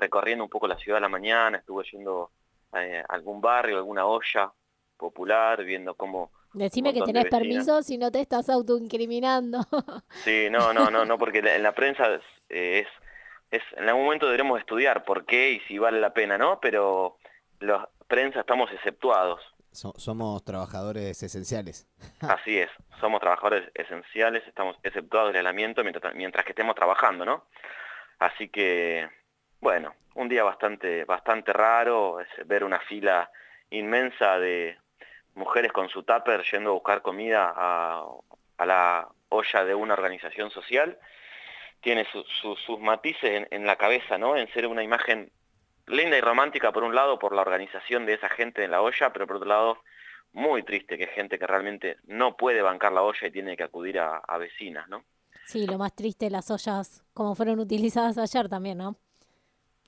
recorriendo un poco la ciudad a la mañana, estuve yendo eh, a algún barrio, alguna olla popular, viendo cómo... Decime que tenés permiso si no te estás autoincriminando. sí, no, no, no, no, porque en la prensa es, es, en algún momento deberemos estudiar por qué y si vale la pena, ¿no? Pero los prensa estamos exceptuados. somos trabajadores esenciales. Así es, somos trabajadores esenciales, estamos exceptuados del aislamiento mientras, mientras que estemos trabajando, ¿no? Así que, bueno, un día bastante, bastante raro, es ver una fila inmensa de mujeres con su tupper yendo a buscar comida a, la olla de una organización social. Tiene sus matices en, la cabeza, ¿no? En ser una imagen linda y romántica por un lado por la organización de esa gente en la olla, pero por otro lado muy triste que es gente que realmente no puede bancar la olla y tiene que acudir a, vecinas, ¿no? Sí, lo más triste las ollas como fueron utilizadas ayer también, ¿no?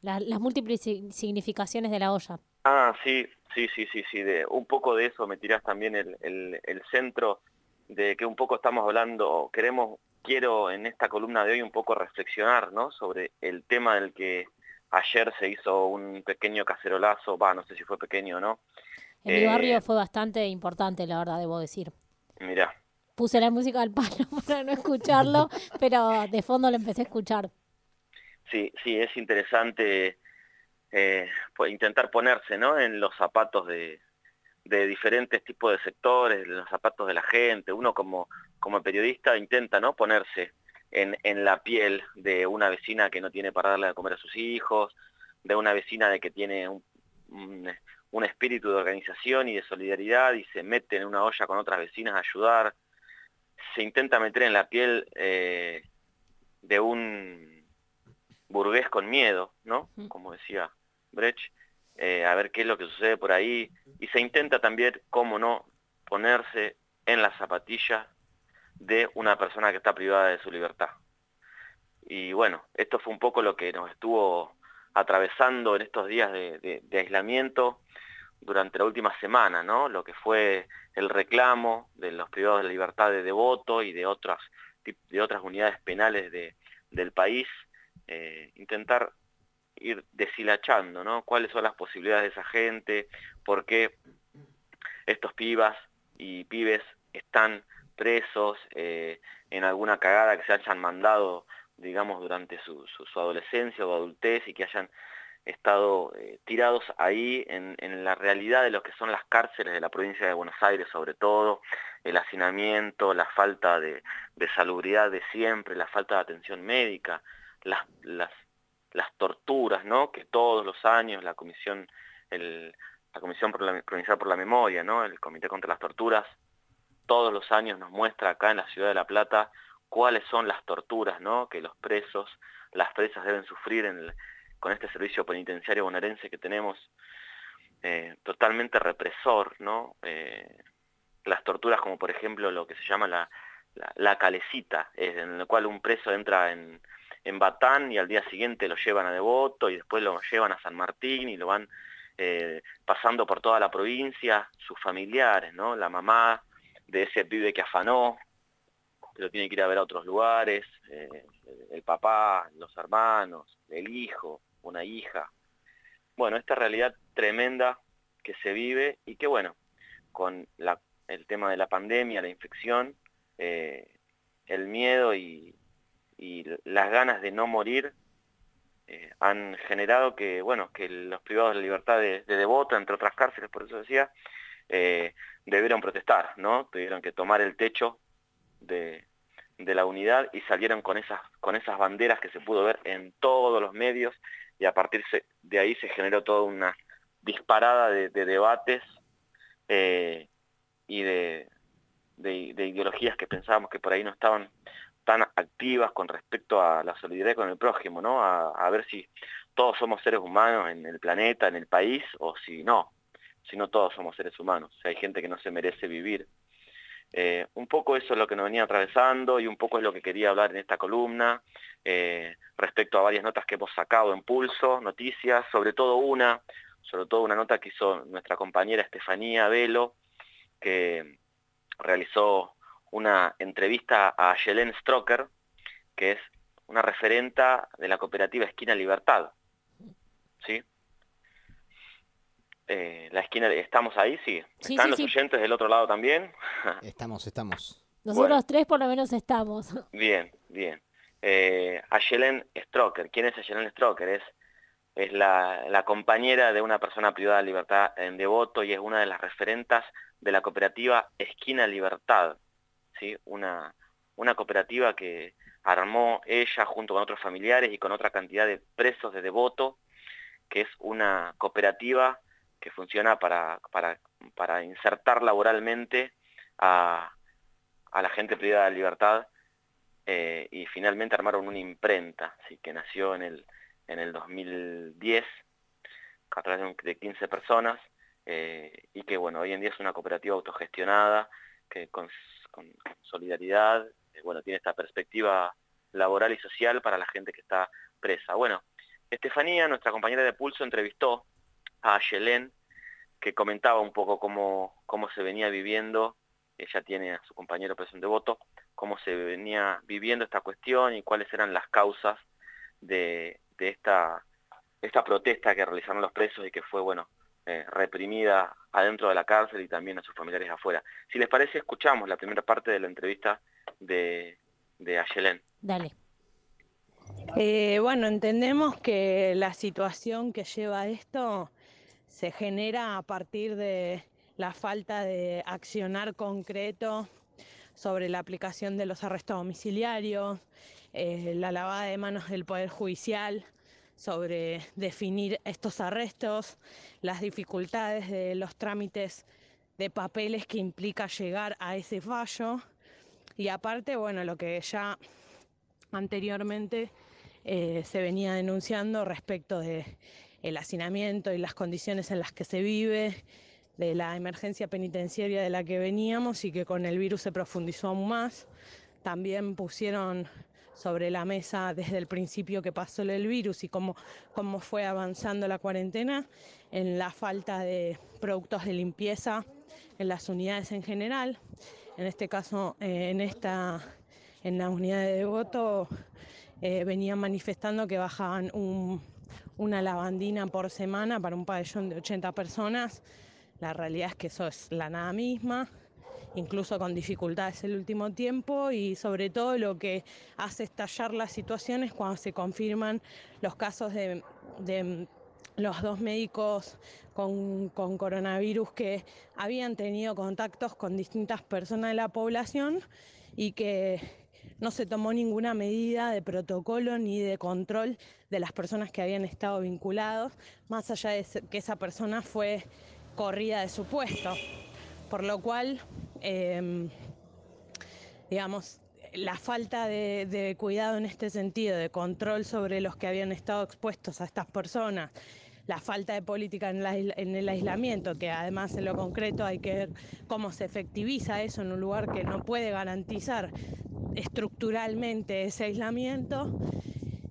Las múltiples significaciones de la olla. Ah, sí, sí, sí, sí, sí. De, un poco de eso me tirás también el, el, centro de que un poco estamos hablando, queremos, quiero en esta columna de hoy un poco reflexionar, ¿no? Sobre el tema del que Ayer se hizo un pequeño cacerolazo, va, no sé si fue pequeño o no. En mi barrio eh, fue bastante importante, la verdad, debo decir. Mira. Puse la música al palo para no escucharlo, pero de fondo lo empecé a escuchar. Sí, sí, es interesante eh, intentar ponerse ¿no? en los zapatos de, de diferentes tipos de sectores, en los zapatos de la gente. Uno como, como periodista intenta ¿no? ponerse en, la piel de una vecina que no tiene para darle a comer a sus hijos, de una vecina de que tiene un, un, espíritu de organización y de solidaridad y se mete en una olla con otras vecinas a ayudar. Se intenta meter en la piel eh, de un burgués con miedo, ¿no? Como decía Brecht, eh, a ver qué es lo que sucede por ahí. Y se intenta también, cómo no, ponerse en las zapatillas de una persona que está privada de su libertad. Y bueno, esto fue un poco lo que nos estuvo atravesando en estos días de, aislamiento durante la última semana, ¿no? Lo que fue el reclamo de los privados de la libertad de, voto y de otras, de otras unidades penales del país, eh, intentar ir deshilachando, ¿no? Cuáles son las posibilidades de esa gente, por qué estos pibas y pibes están presos, eh, en alguna cagada que se hayan mandado, digamos, durante su, adolescencia o adultez y que hayan estado eh, tirados ahí en, la realidad de lo que son las cárceles de la provincia de Buenos Aires, sobre todo, el hacinamiento, la falta de, salubridad de siempre, la falta de atención médica, las, las, torturas, ¿no? Que todos los años la comisión, el, la Comisión Provincial por la Memoria, ¿no? El Comité contra las Torturas, todos los años nos muestra acá en la ciudad de La Plata cuáles son las torturas ¿no? que los presos, las presas deben sufrir con este servicio penitenciario bonaerense que tenemos eh, totalmente represor, ¿no? Eh, las torturas como por ejemplo lo que se llama la, la, calecita, en el cual un preso entra en, en Batán y al día siguiente lo llevan a Devoto y después lo llevan a San Martín y lo van eh, pasando por toda la provincia, sus familiares, ¿no? La mamá, de ese pibe que afanó, pero tiene que ir a ver a otros lugares, eh, el papá, los hermanos, el hijo, una hija. Bueno, esta realidad tremenda que se vive y que bueno, con el tema de la pandemia, la infección, eh, el miedo y, las ganas de no morir eh, han generado que, bueno, que los privados de libertad de, de Devoto, entre otras cárceles, por eso decía, eh, debieron protestar, ¿no? Tuvieron que tomar el techo de, la unidad y salieron con esas, con esas banderas que se pudo ver en todos los medios y a partir de ahí se generó toda una disparada de, debates eh, y de, ideologías que pensábamos que por ahí no estaban tan activas con respecto a la solidaridad con el prójimo, ¿no? a ver si todos somos seres humanos en el planeta, en el país, o si no, si no todos somos seres humanos, si hay gente que no se merece vivir. Eh, un poco eso es lo que nos venía atravesando y un poco es lo que quería hablar en esta columna eh, respecto a varias notas que hemos sacado en Pulso, noticias, sobre todo una, sobre todo una nota que hizo nuestra compañera Estefanía Velo, que realizó una entrevista a Yelén Stroker, que es una referenta de la cooperativa Esquina Libertad, ¿sí? Eh, la esquina, ¿estamos ahí? Sí. ¿Están los oyentes del otro lado también? estamos, estamos. Nosotros tres por lo menos estamos. Bien, bien. Eh, Ayelen Stroker. ¿Quién es Ayelen Stroker? Es, es la, compañera de una persona privada de libertad en Devoto y es una de las referentas de la cooperativa Esquina Libertad. Una, una cooperativa que armó ella junto con otros familiares y con otra cantidad de presos de Devoto, que es una cooperativa que funciona para, para, insertar laboralmente a, la gente privada de libertad eh, y finalmente armaron una imprenta, ¿sí? que nació en el, en el 2010 a través de 15 personas eh, y que bueno, hoy en día es una cooperativa autogestionada que con, solidaridad, eh, bueno, tiene esta perspectiva laboral y social para la gente que está presa. Bueno, Estefanía, nuestra compañera de Pulso, entrevistó a Yelén, que comentaba un poco cómo, cómo se venía viviendo, ella tiene a su compañero preso de voto, cómo se venía viviendo esta cuestión y cuáles eran las causas de, esta, esta protesta que realizaron los presos y que fue, bueno, eh, reprimida adentro de la cárcel y también a sus familiares afuera. Si les parece, escuchamos la primera parte de la entrevista de, de Ayelén. Dale. Eh, bueno, entendemos que la situación que lleva a esto se genera a partir de la falta de accionar concreto sobre la aplicación de los arrestos domiciliarios, eh, la lavada de manos del Poder Judicial sobre definir estos arrestos, las dificultades de los trámites de papeles que implica llegar a ese fallo y aparte, bueno, lo que ya anteriormente eh, se venía denunciando respecto de hacinamiento y las condiciones en las que se vive, de la emergencia penitenciaria de la que veníamos y que con el virus se profundizó aún más. También pusieron sobre la mesa desde el principio que pasó el virus y cómo, cómo fue avanzando la cuarentena en la falta de productos de limpieza en las unidades en general. En este caso, eh, en, esta, en la unidad de devoto, eh, venían manifestando que bajaban una lavandina por semana para un pabellón de 80 personas. La realidad es que eso es la nada misma, incluso con dificultades el último tiempo y sobre todo lo que hace estallar la situación es cuando se confirman los casos de, los dos médicos con, con, coronavirus que habían tenido contactos con distintas personas de la población y que no se tomó ninguna medida de protocolo ni de control de las personas que habían estado vinculados, más allá de que esa persona fue corrida de su puesto. Por lo cual, em, digamos, la falta de, cuidado en este sentido, de control sobre los que habían estado expuestos a estas personas, la falta de política en, en, el aislamiento, que además en lo concreto hay que ver cómo se efectiviza eso en un lugar que no puede garantizar estructuralmente ese aislamiento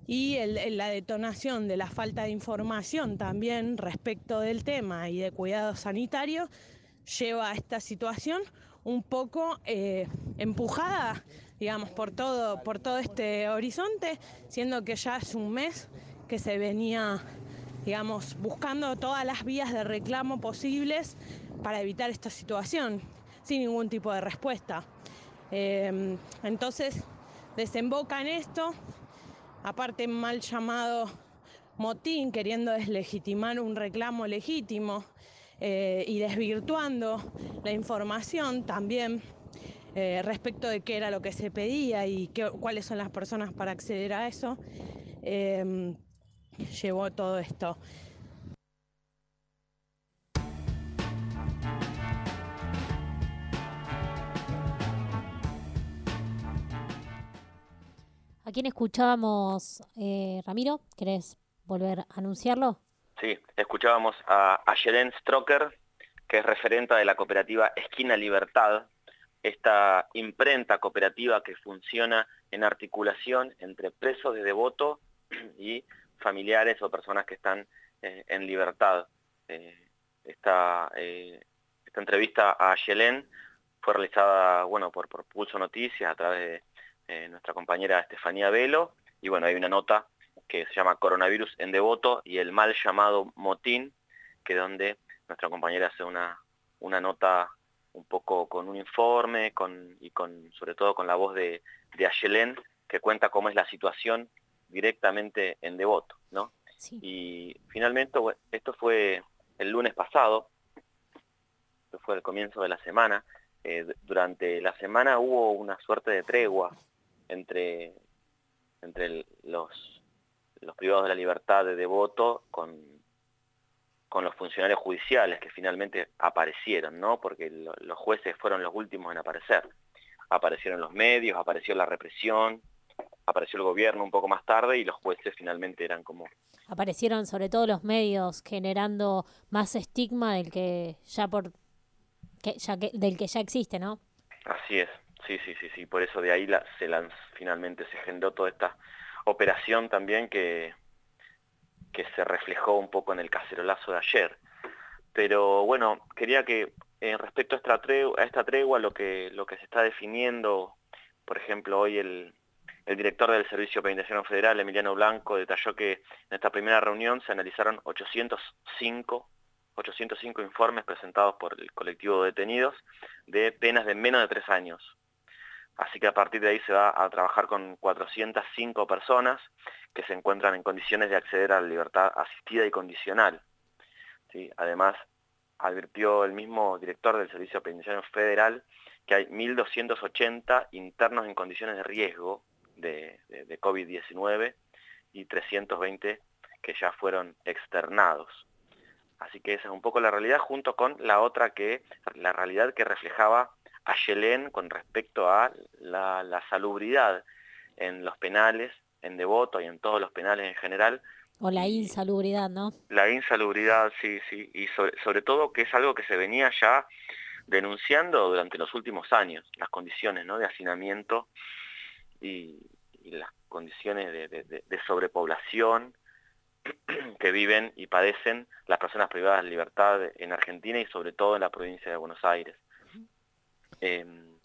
y la detonación de la falta de información también respecto del tema y de cuidado sanitario lleva a esta situación un poco eh, empujada, digamos, por todo, por todo este horizonte, siendo que ya es un mes que se venía, digamos, buscando todas las vías de reclamo posibles para evitar esta situación, sin ningún tipo de respuesta. Em, entonces, desemboca en esto, aparte mal llamado motín, queriendo deslegitimar un reclamo legítimo eh, y desvirtuando la información también eh, respecto de qué era lo que se pedía y cuáles son las personas para acceder a eso, em, llevó todo esto. ¿A quién escuchábamos, eh, Ramiro? ¿Querés volver a anunciarlo? Sí, escuchábamos a, a Stroker, que es referenta de la cooperativa Esquina Libertad, esta imprenta cooperativa que funciona en articulación entre presos de devoto y familiares o personas que están eh, en libertad. Eh, esta, esta, entrevista a Yelén fue realizada bueno, por, por Pulso Noticias a través de eh, nuestra compañera Estefanía Velo, y bueno, hay una nota que se llama Coronavirus en Devoto y el mal llamado motín, que es donde nuestra compañera hace una, una nota un poco con un informe con, y con, sobre todo con la voz de, de Ayelén, que cuenta cómo es la situación directamente en Devoto, ¿no? Y finalmente, esto fue el lunes pasado, esto fue el comienzo de la semana, eh, durante la semana hubo una suerte de tregua entre, entre los, los privados de la libertad de Devoto con, con los funcionarios judiciales que finalmente aparecieron, ¿no? Porque los jueces fueron los últimos en aparecer. Aparecieron los medios, apareció la represión, apareció el gobierno un poco más tarde y los jueces finalmente eran como... Aparecieron sobre todo los medios generando más estigma del que ya por que ya que, del que ya existe, ¿no? Así es, sí, sí, sí, sí, por eso de ahí la, se lanz, finalmente se generó toda esta operación también que, que se reflejó un poco en el cacerolazo de ayer. Pero bueno, quería que en respecto a esta tregua, a esta tregua lo, que, lo que se está definiendo, por ejemplo, hoy el, el director del Servicio Penitenciario Federal, Emiliano Blanco, detalló que en esta primera reunión se analizaron 805 805 informes presentados por el colectivo de detenidos de penas de menos de tres años. Así que a partir de ahí se va a trabajar con 405 personas que se encuentran en condiciones de acceder a la libertad asistida y condicional. Además, advirtió el mismo director del Servicio Penitenciario Federal que hay 1.280 internos en condiciones de riesgo de, de COVID-19 y 320 que ya fueron externados. Así que esa es un poco la realidad junto con la otra que, la realidad que reflejaba a Yelén con respecto a la, salubridad en los penales, en Devoto y en todos los penales en general. O la insalubridad, ¿no? La insalubridad, sí, sí, y sobre, todo que es algo que se venía ya denunciando durante los últimos años, las condiciones ¿no? de hacinamiento y, las condiciones de sobrepoblación que viven y padecen las personas privadas de libertad en Argentina y sobre todo en la provincia de Buenos Aires. Em,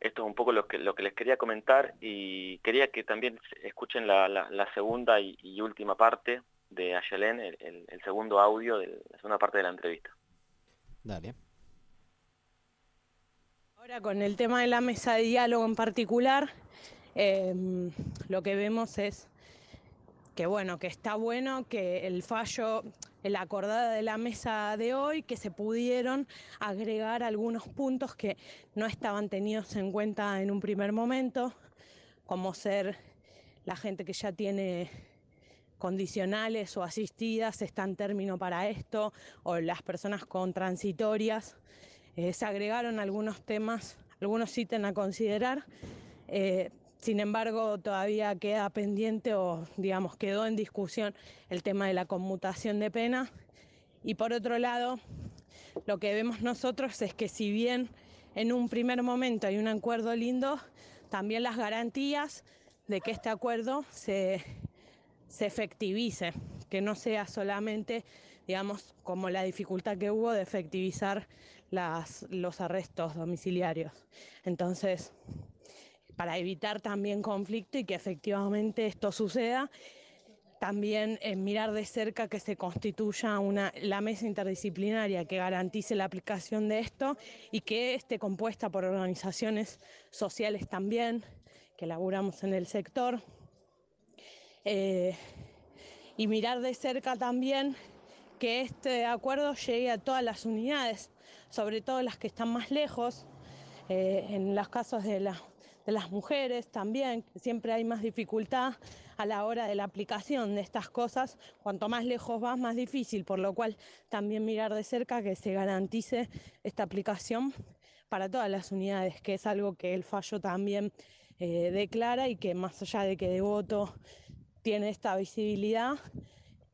esto es un poco lo que, lo que les quería comentar y quería que también escuchen la, segunda y, última parte de Ayelén, el, el, segundo audio de la segunda parte de la entrevista. Dale. Ahora con el tema de la mesa de diálogo en particular, em, lo que vemos es que bueno, que está bueno que el fallo, la acordada de la mesa de hoy, que se pudieron agregar algunos puntos que no estaban tenidos en cuenta en un primer momento, como ser la gente que ya tiene condicionales o asistidas está en término para esto, o las personas con transitorias. Eh, se agregaron algunos temas, algunos ítems a considerar. Eh, sin embargo, todavía queda pendiente o, digamos, quedó en discusión el tema de la conmutación de pena. Y por otro lado, lo que vemos nosotros es que si bien en un primer momento hay un acuerdo lindo, también las garantías de que este acuerdo se, se efectivice, que no sea solamente, digamos, como la dificultad que hubo de efectivizar los arrestos domiciliarios. Entonces, para evitar también conflicto y que efectivamente esto suceda. También eh, mirar de cerca que se constituya una, la mesa interdisciplinaria que garantice la aplicación de esto y que esté compuesta por organizaciones sociales también, que laburamos en el sector. Eh, y mirar de cerca también que este acuerdo llegue a todas las unidades, sobre todo las que están más lejos, eh, en los casos de la de las mujeres también, siempre hay más dificultad a la hora de la aplicación de estas cosas, cuanto más lejos vas, más difícil, por lo cual también mirar de cerca que se garantice esta aplicación para todas las unidades, que es algo que el fallo también eh, declara y que más allá de que Devoto tiene esta visibilidad,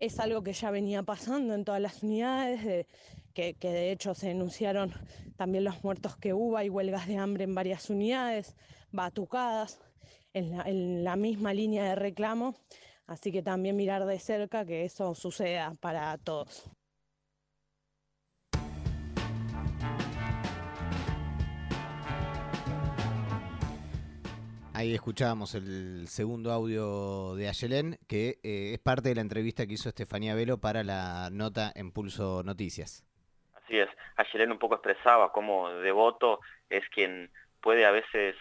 es algo que ya venía pasando en todas las unidades, que, que, de hecho se denunciaron también los muertos que hubo, y huelgas de hambre en varias unidades, batucadas en la, misma línea de reclamo, así que también mirar de cerca que eso suceda para todos. Ahí escuchábamos el segundo audio de Ayelén, que eh, es parte de la entrevista que hizo Estefanía Velo para la nota en Pulso Noticias. Así es, Ayelén un poco expresaba cómo Devoto es quien puede a veces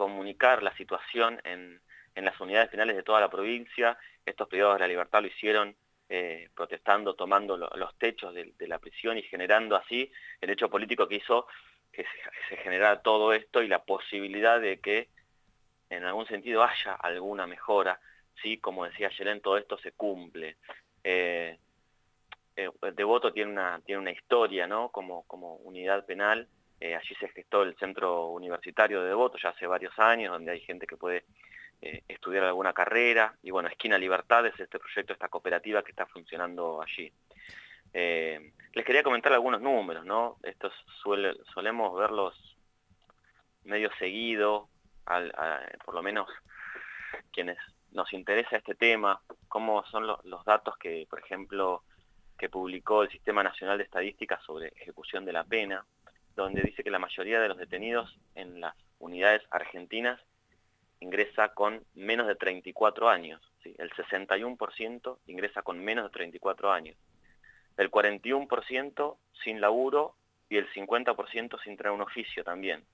comunicar la situación en, las unidades penales de toda la provincia. Estos privados de la libertad lo hicieron eh, protestando, tomando los techos de, la prisión y generando así el hecho político que hizo que se, generara todo esto y la posibilidad de que en algún sentido haya alguna mejora, ¿sí? como decía Yelén, todo esto se cumple. Eh, eh, Devoto tiene una, tiene una historia ¿no? como, como unidad penal, eh, allí se gestó el centro universitario de Devoto ya hace varios años, donde hay gente que puede estudiar alguna carrera, y bueno, Esquina Libertad es este proyecto, esta cooperativa que está funcionando allí. les quería comentar algunos números, ¿no? Estos solemos verlos medio seguido, por lo menos quienes nos interesa este tema, cómo son los datos que, por ejemplo, que publicó el Sistema Nacional de Estadísticas sobre ejecución de la pena, donde dice que la mayoría de los detenidos en las unidades argentinas ingresa con menos de 34 años. El 61% ingresa con menos de 34 años. El 41% sin laburo y el 50% sin traer un oficio también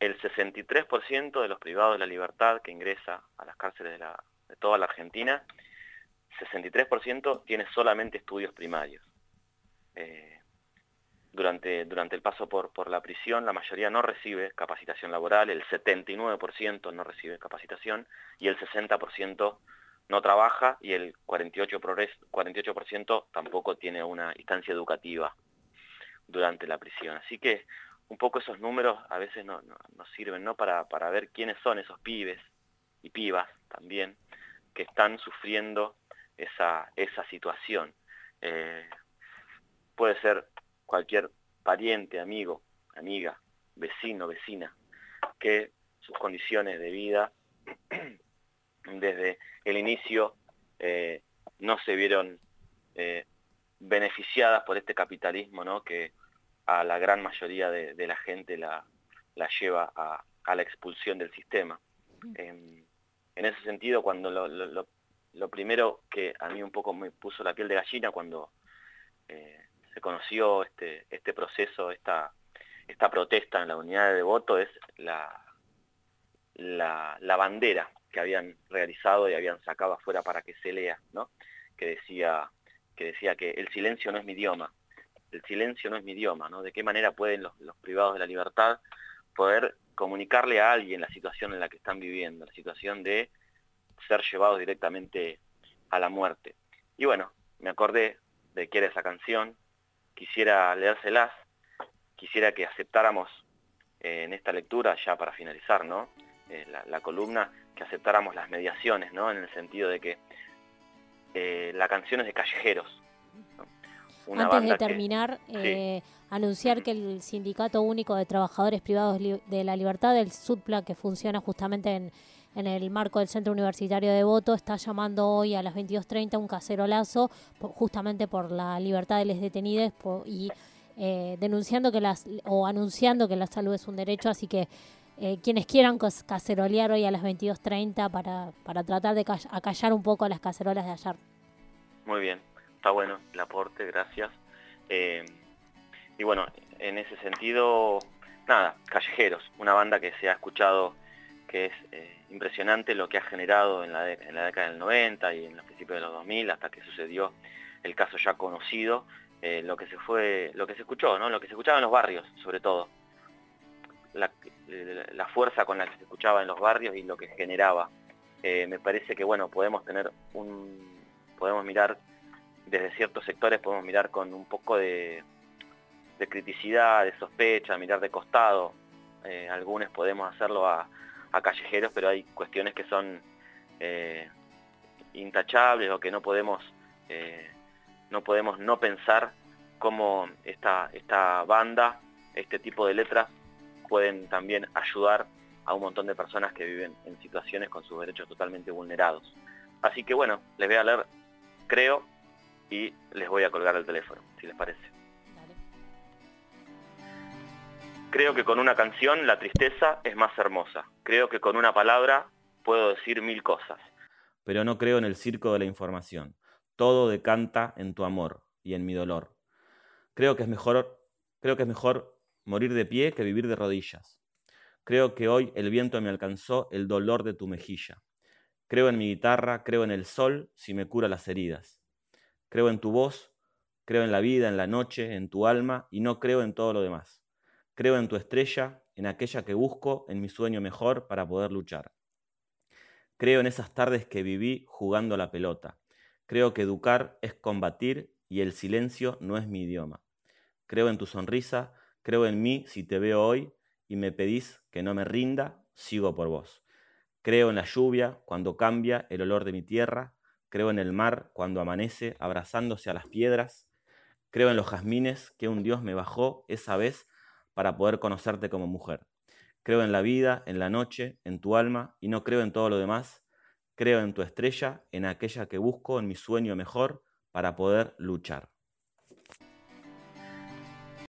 el 63% de los privados de la libertad que ingresa a las cárceles de, toda la Argentina, 63% tiene solamente estudios primarios. Eh, durante, durante el paso por, por la prisión, la mayoría no recibe capacitación laboral, el 79% no recibe capacitación y el 60% no trabaja y el 48%, 48 tampoco tiene una instancia educativa durante la prisión. Así que un poco esos números a veces no, nos sirven ¿no? Para, para, ver quiénes son esos pibes y pibas también que están sufriendo esa, esa situación. Eh, puede ser cualquier pariente, amigo, amiga, vecino, vecina, que sus condiciones de vida desde el inicio eh, no se vieron eh, beneficiadas por este capitalismo ¿no? que a la gran mayoría de, la gente la, la lleva a, la expulsión del sistema. En, ese sentido, cuando lo, primero que a mí un poco me puso la piel de gallina cuando eh, se conoció este, este proceso, esta, esta protesta en la unidad de voto, es la, bandera que habían realizado y habían sacado afuera para que se lea, ¿no? que, decía, que decía que el silencio no es mi idioma, el silencio no es mi idioma, ¿no? De qué manera pueden los, privados de la libertad poder comunicarle a alguien la situación en la que están viviendo, la situación de ser llevados directamente a la muerte. Y bueno, me acordé de que era esa canción, quisiera leérselas, quisiera que aceptáramos eh, en esta lectura, ya para finalizar, ¿no? Eh, la, columna, que aceptáramos las mediaciones, ¿no? En el sentido de que eh, la canción es de callejeros, antes de terminar, eh, anunciar que el Sindicato Único de Trabajadores Privados de la Libertad, el SUTPLA, que funciona justamente en, el marco del Centro Universitario de Voto, está llamando hoy a las 22.30 un cacerolazo justamente por la libertad de los detenidos y eh, denunciando que las o anunciando que la salud es un derecho, así que eh, quienes quieran cacerolear hoy a las 22.30 para, para tratar de acallar un poco las cacerolas de ayer. Muy bien está bueno el aporte, gracias. Eh, y bueno, en ese sentido, nada, Callejeros, una banda que se ha escuchado que es eh, impresionante lo que ha generado en la, década del 90 y en los principios de los 2000 hasta que sucedió el caso ya conocido, eh, lo que se fue, lo que se escuchó, ¿no? lo que se escuchaba en los barrios, sobre todo. La, la fuerza con la que se escuchaba en los barrios y lo que generaba. me parece que bueno, podemos tener un, podemos mirar desde ciertos sectores podemos mirar con un poco de, criticidad, de sospecha, mirar de costado. Eh, algunos podemos hacerlo a, callejeros, pero hay cuestiones que son eh, intachables o que no podemos, eh, no podemos no pensar cómo esta, esta banda, este tipo de letras, pueden también ayudar a un montón de personas que viven en situaciones con sus derechos totalmente vulnerados. Así que bueno, les voy a leer, creo, y les voy a colgar el teléfono, si les parece. Creo que con una canción la tristeza es más hermosa. Creo que con una palabra puedo decir mil cosas. Pero no creo en el circo de la información. Todo decanta en tu amor y en mi dolor. Creo que es mejor, creo que es mejor morir de pie que vivir de rodillas. Creo que hoy el viento me alcanzó el dolor de tu mejilla. Creo en mi guitarra, creo en el sol si me cura las heridas. Creo en tu voz, creo en la vida, en la noche, en tu alma y no creo en todo lo demás. Creo en tu estrella, en aquella que busco, en mi sueño mejor para poder luchar. Creo en esas tardes que viví jugando a la pelota. Creo que educar es combatir y el silencio no es mi idioma. Creo en tu sonrisa, creo en mí si te veo hoy y me pedís que no me rinda, sigo por vos. Creo en la lluvia cuando cambia el olor de mi tierra, creo en el mar cuando amanece abrazándose a las piedras, creo en los jazmines que un Dios me bajó esa vez para poder conocerte como mujer. Creo en la vida, en la noche, en tu alma y no creo en todo lo demás. Creo en tu estrella, en aquella que busco, en mi sueño mejor para poder luchar.